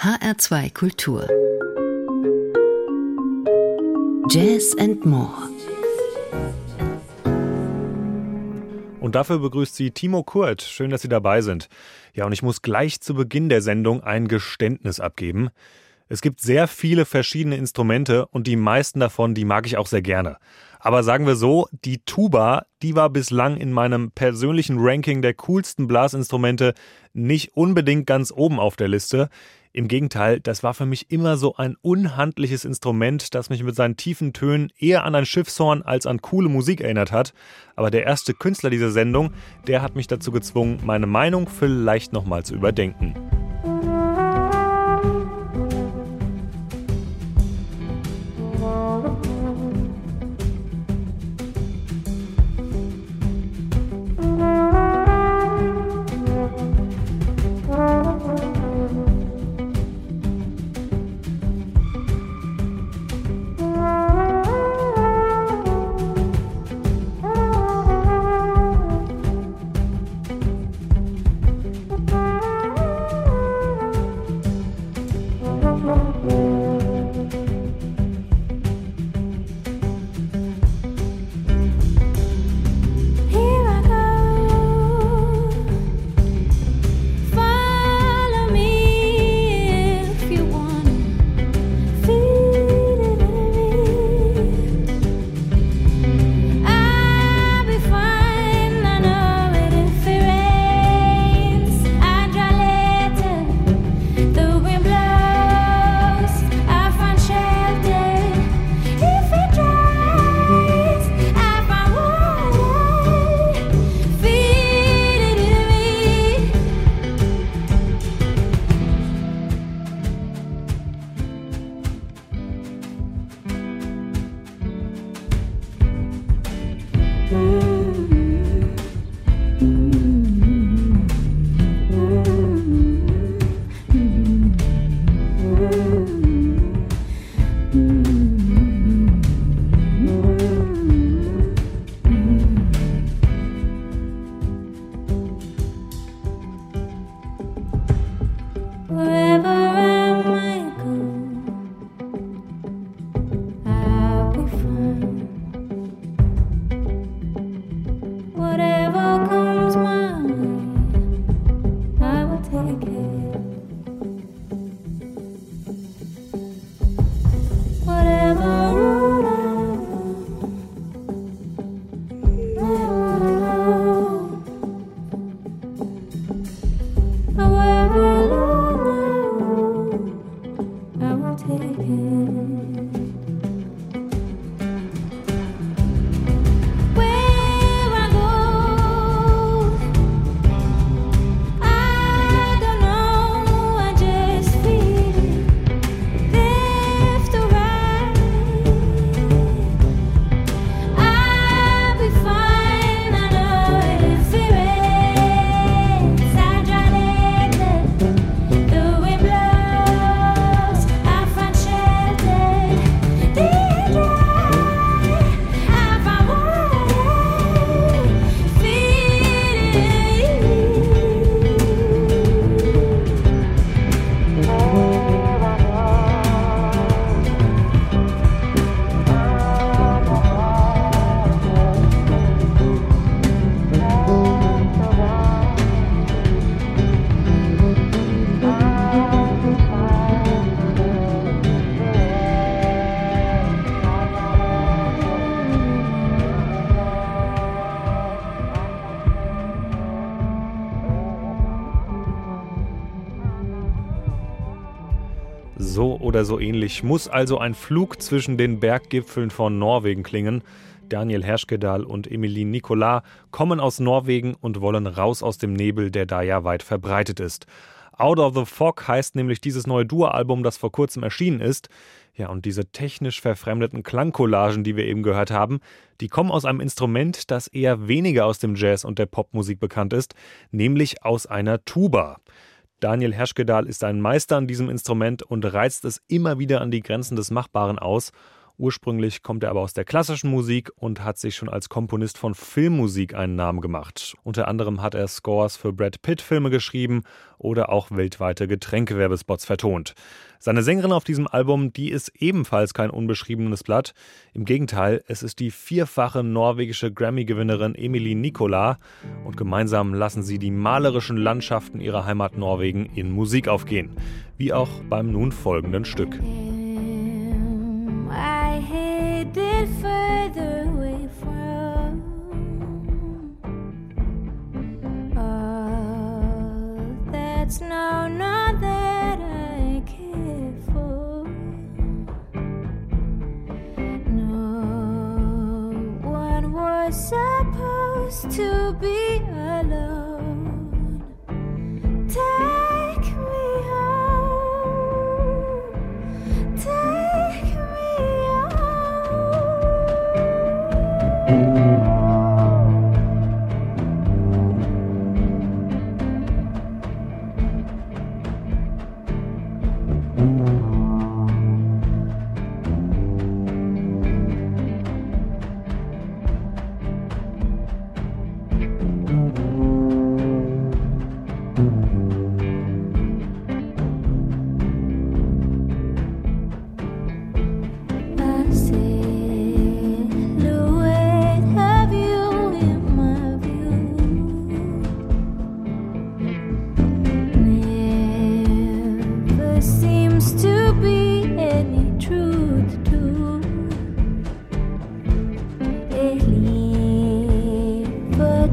HR2 Kultur. Jazz and More. Und dafür begrüßt sie Timo Kurt. Schön, dass Sie dabei sind. Ja, und ich muss gleich zu Beginn der Sendung ein Geständnis abgeben. Es gibt sehr viele verschiedene Instrumente und die meisten davon, die mag ich auch sehr gerne. Aber sagen wir so, die Tuba, die war bislang in meinem persönlichen Ranking der coolsten Blasinstrumente nicht unbedingt ganz oben auf der Liste. Im Gegenteil, das war für mich immer so ein unhandliches Instrument, das mich mit seinen tiefen Tönen eher an ein Schiffshorn als an coole Musik erinnert hat. Aber der erste Künstler dieser Sendung, der hat mich dazu gezwungen, meine Meinung vielleicht nochmal zu überdenken. Oder so ähnlich muss also ein Flug zwischen den Berggipfeln von Norwegen klingen. Daniel Herschkedal und Emilien Nicolas kommen aus Norwegen und wollen raus aus dem Nebel, der da ja weit verbreitet ist. Out of the Fog heißt nämlich dieses neue Duo-Album, das vor kurzem erschienen ist. Ja, und diese technisch verfremdeten Klangcollagen, die wir eben gehört haben, die kommen aus einem Instrument, das eher weniger aus dem Jazz und der Popmusik bekannt ist, nämlich aus einer Tuba. Daniel Herschkedal ist ein Meister an diesem Instrument und reizt es immer wieder an die Grenzen des Machbaren aus. Ursprünglich kommt er aber aus der klassischen Musik und hat sich schon als Komponist von Filmmusik einen Namen gemacht. Unter anderem hat er Scores für Brad Pitt-Filme geschrieben oder auch weltweite Getränkewerbespots vertont. Seine Sängerin auf diesem Album, die ist ebenfalls kein unbeschriebenes Blatt. Im Gegenteil, es ist die vierfache norwegische Grammy-Gewinnerin Emilie Nicola und gemeinsam lassen sie die malerischen Landschaften ihrer Heimat Norwegen in Musik aufgehen. Wie auch beim nun folgenden Stück. Further away from all that's now not that I care for. No one was supposed to be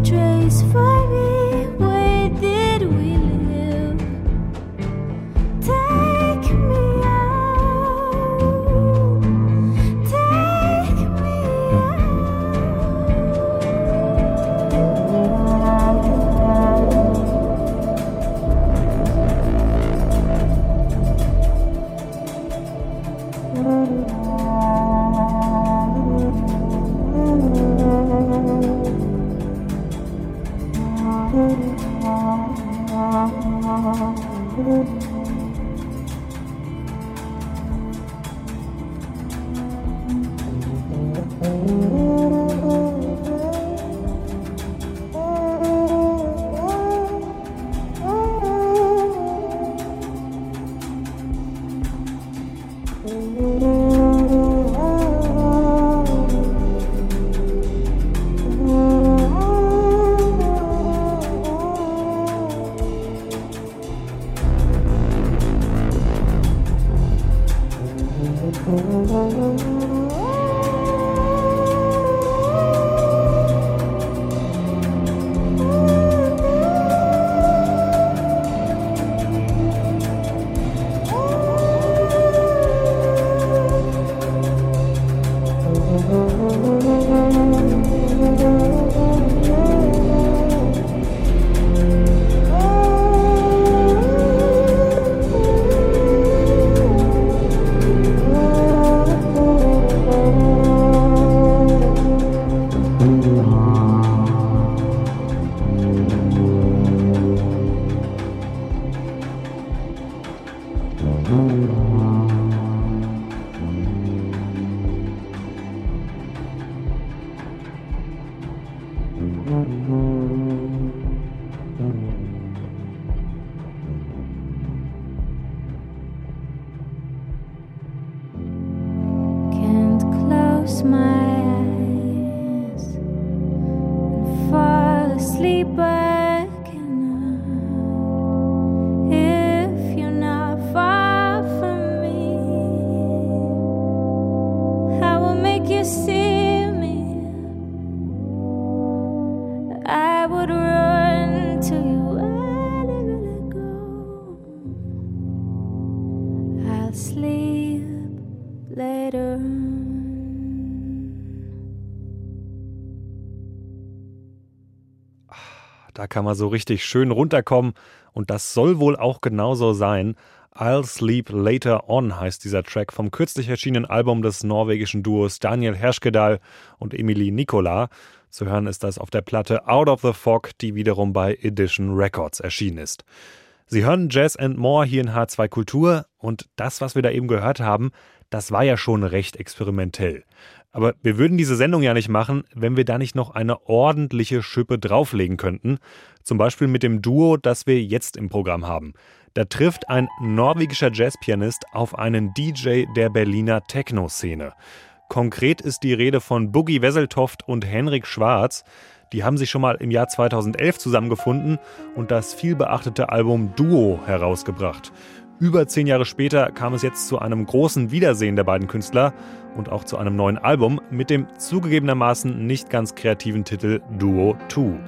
Da Mm-hmm. Kann man so richtig schön runterkommen und das soll wohl auch genauso sein. I'll Sleep Later On heißt dieser Track vom kürzlich erschienenen Album des norwegischen Duos Daniel Herschkedal und Emilie Nicola. Zu hören ist das auf der Platte Out of the Fog, die wiederum bei Edition Records erschienen ist. Sie hören Jazz and More hier in H2 Kultur und das, was wir da eben gehört haben, das war ja schon recht experimentell. Aber wir würden diese Sendung ja nicht machen, wenn wir da nicht noch eine ordentliche Schippe drauflegen könnten. Zum Beispiel mit dem Duo, das wir jetzt im Programm haben. Da trifft ein norwegischer Jazzpianist auf einen DJ der Berliner Techno-Szene. Konkret ist die Rede von Boogie Wesseltoft und Henrik Schwarz. Die haben sich schon mal im Jahr 2011 zusammengefunden und das vielbeachtete Album Duo herausgebracht. Über zehn Jahre später kam es jetzt zu einem großen Wiedersehen der beiden Künstler und auch zu einem neuen Album mit dem zugegebenermaßen nicht ganz kreativen Titel Duo 2.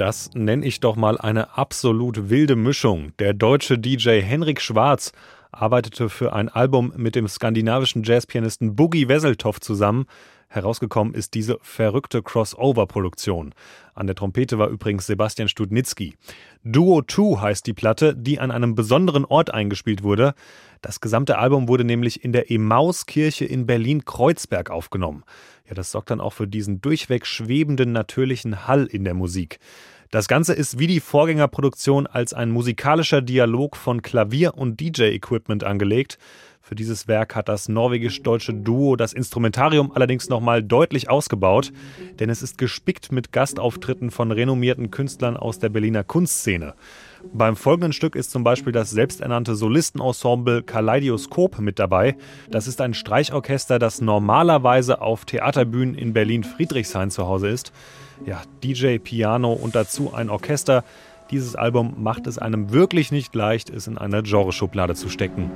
Das nenne ich doch mal eine absolut wilde Mischung. Der deutsche DJ Henrik Schwarz arbeitete für ein Album mit dem skandinavischen Jazzpianisten Boogie Wesseltoff zusammen. Herausgekommen ist diese verrückte Crossover-Produktion. An der Trompete war übrigens Sebastian Studnitzky. Duo 2 heißt die Platte, die an einem besonderen Ort eingespielt wurde. Das gesamte Album wurde nämlich in der Emauskirche in Berlin-Kreuzberg aufgenommen. Ja, das sorgt dann auch für diesen durchweg schwebenden natürlichen Hall in der Musik. Das Ganze ist wie die Vorgängerproduktion als ein musikalischer Dialog von Klavier und DJ-Equipment angelegt. Für dieses Werk hat das norwegisch-deutsche Duo das Instrumentarium allerdings nochmal deutlich ausgebaut, denn es ist gespickt mit Gastauftritten von renommierten Künstlern aus der Berliner Kunstszene. Beim folgenden Stück ist zum Beispiel das selbsternannte Solistenensemble Kaleidoskop mit dabei. Das ist ein Streichorchester, das normalerweise auf Theaterbühnen in Berlin-Friedrichshain zu Hause ist. Ja, DJ, Piano und dazu ein Orchester. Dieses Album macht es einem wirklich nicht leicht, es in eine Genreschublade zu stecken.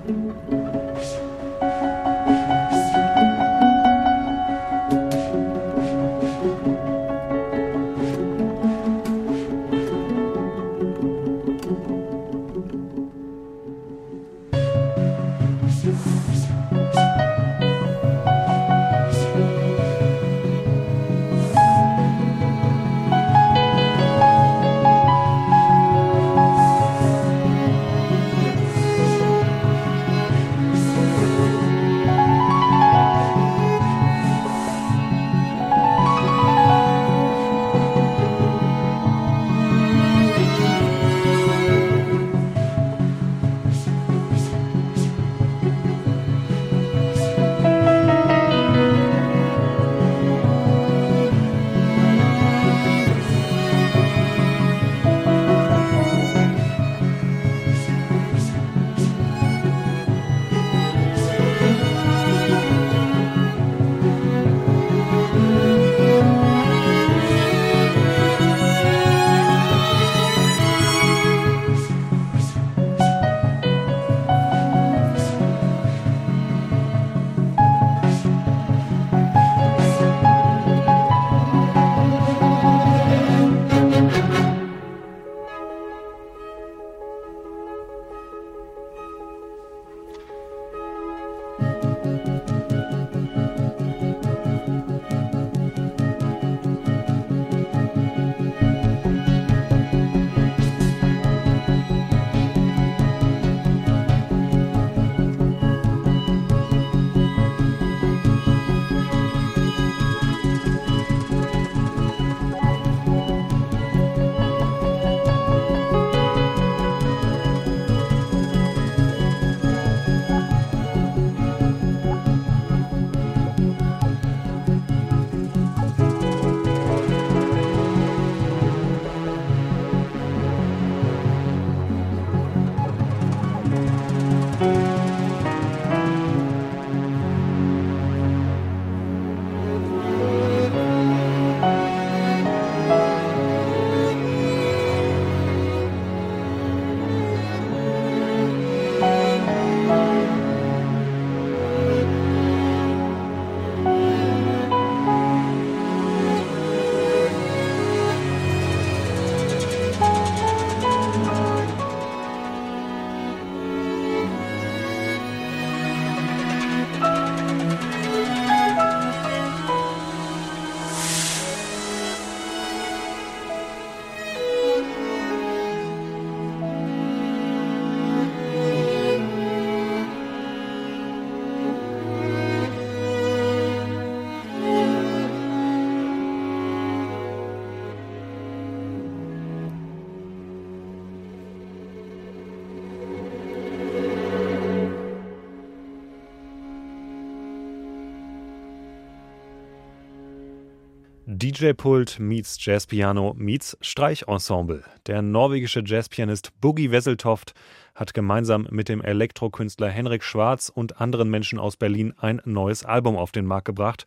DJ-Pult meets Jazzpiano meets Streichensemble. Der norwegische Jazzpianist Boogie Wesseltoft hat gemeinsam mit dem Elektrokünstler Henrik Schwarz und anderen Menschen aus Berlin ein neues Album auf den Markt gebracht.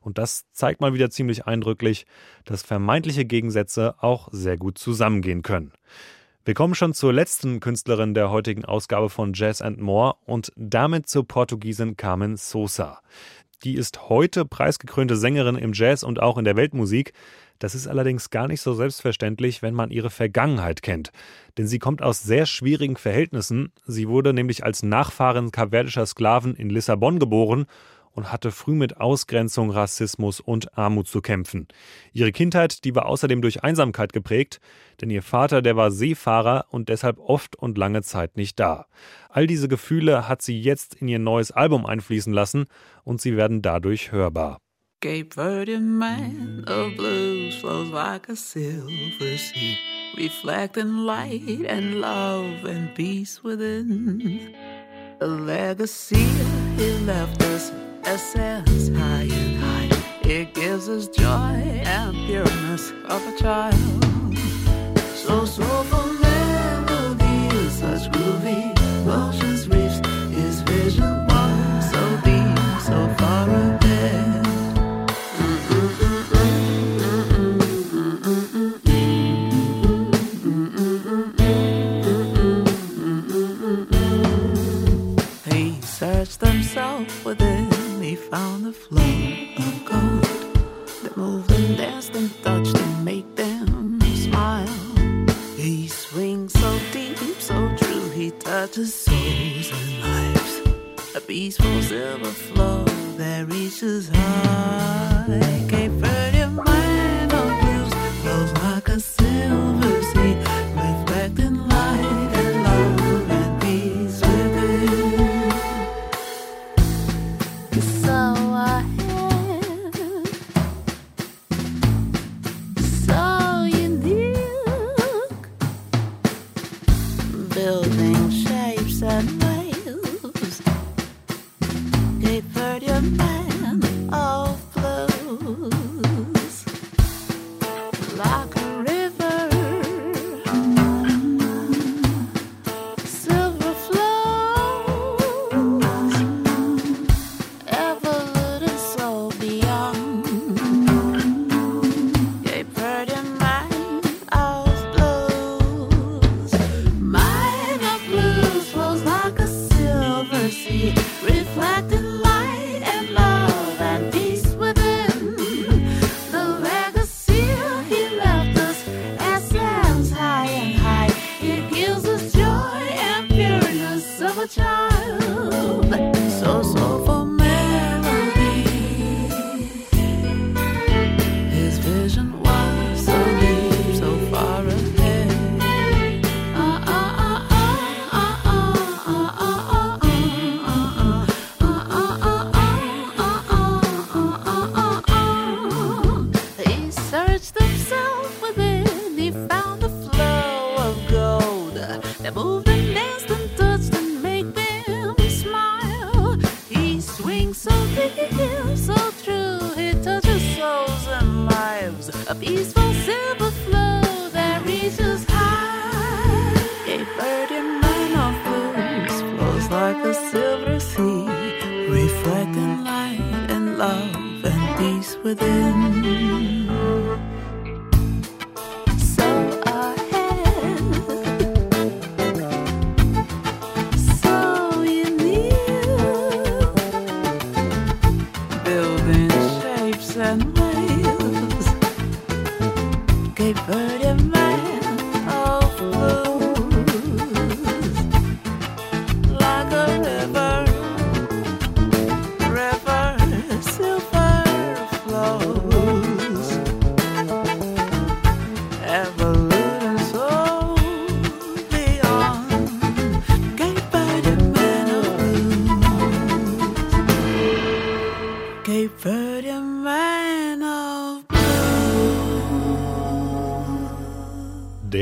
Und das zeigt mal wieder ziemlich eindrücklich, dass vermeintliche Gegensätze auch sehr gut zusammengehen können. Wir kommen schon zur letzten Künstlerin der heutigen Ausgabe von Jazz and More und damit zur Portugiesin Carmen Sosa. Die ist heute preisgekrönte Sängerin im Jazz und auch in der Weltmusik. Das ist allerdings gar nicht so selbstverständlich, wenn man ihre Vergangenheit kennt. Denn sie kommt aus sehr schwierigen Verhältnissen. Sie wurde nämlich als Nachfahrin kapverdischer Sklaven in Lissabon geboren und hatte früh mit Ausgrenzung, Rassismus und Armut zu kämpfen. Ihre Kindheit, die war außerdem durch Einsamkeit geprägt, denn ihr Vater, der war Seefahrer und deshalb oft und lange Zeit nicht da. All diese Gefühle hat sie jetzt in ihr neues Album einfließen lassen und sie werden dadurch hörbar. Cape Verde man of blues flows like a silver sea, reflecting light and love and peace within. A legacy he left us essence high and high. It gives us joy and pureness of a child. So soulful melodies, such groovy shapes and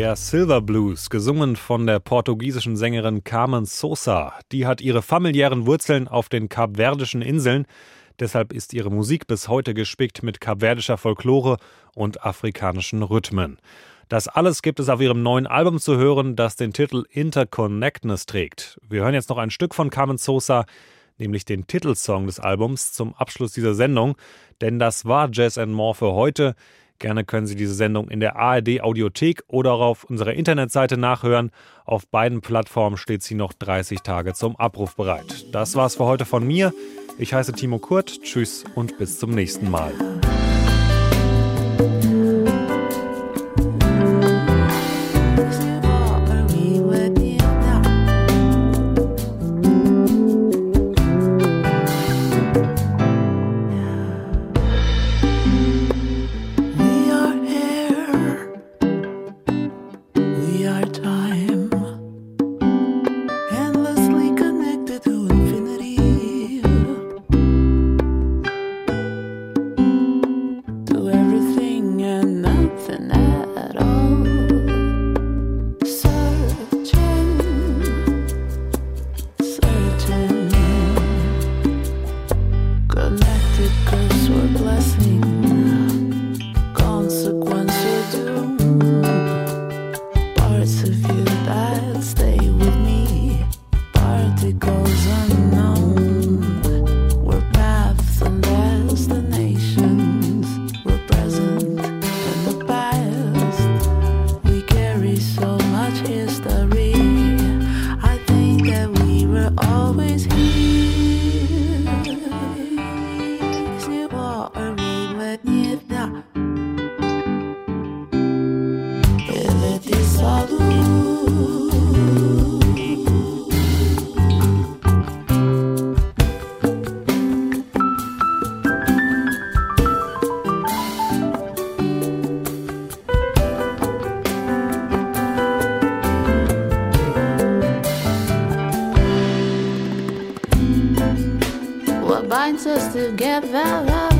Der Silver Blues, gesungen von der portugiesischen Sängerin Carmen Sosa, die hat ihre familiären Wurzeln auf den kapverdischen Inseln. Deshalb ist ihre Musik bis heute gespickt mit kapverdischer Folklore und afrikanischen Rhythmen. Das alles gibt es auf ihrem neuen Album zu hören, das den Titel Interconnectness trägt. Wir hören jetzt noch ein Stück von Carmen Sosa, nämlich den Titelsong des Albums zum Abschluss dieser Sendung. Denn das war Jazz and More für heute. Gerne können Sie diese Sendung in der ARD Audiothek oder auf unserer Internetseite nachhören. Auf beiden Plattformen steht sie noch 30 Tage zum Abruf bereit. Das war's für heute von mir. Ich heiße Timo Kurt. Tschüss und bis zum nächsten Mal. binds us together.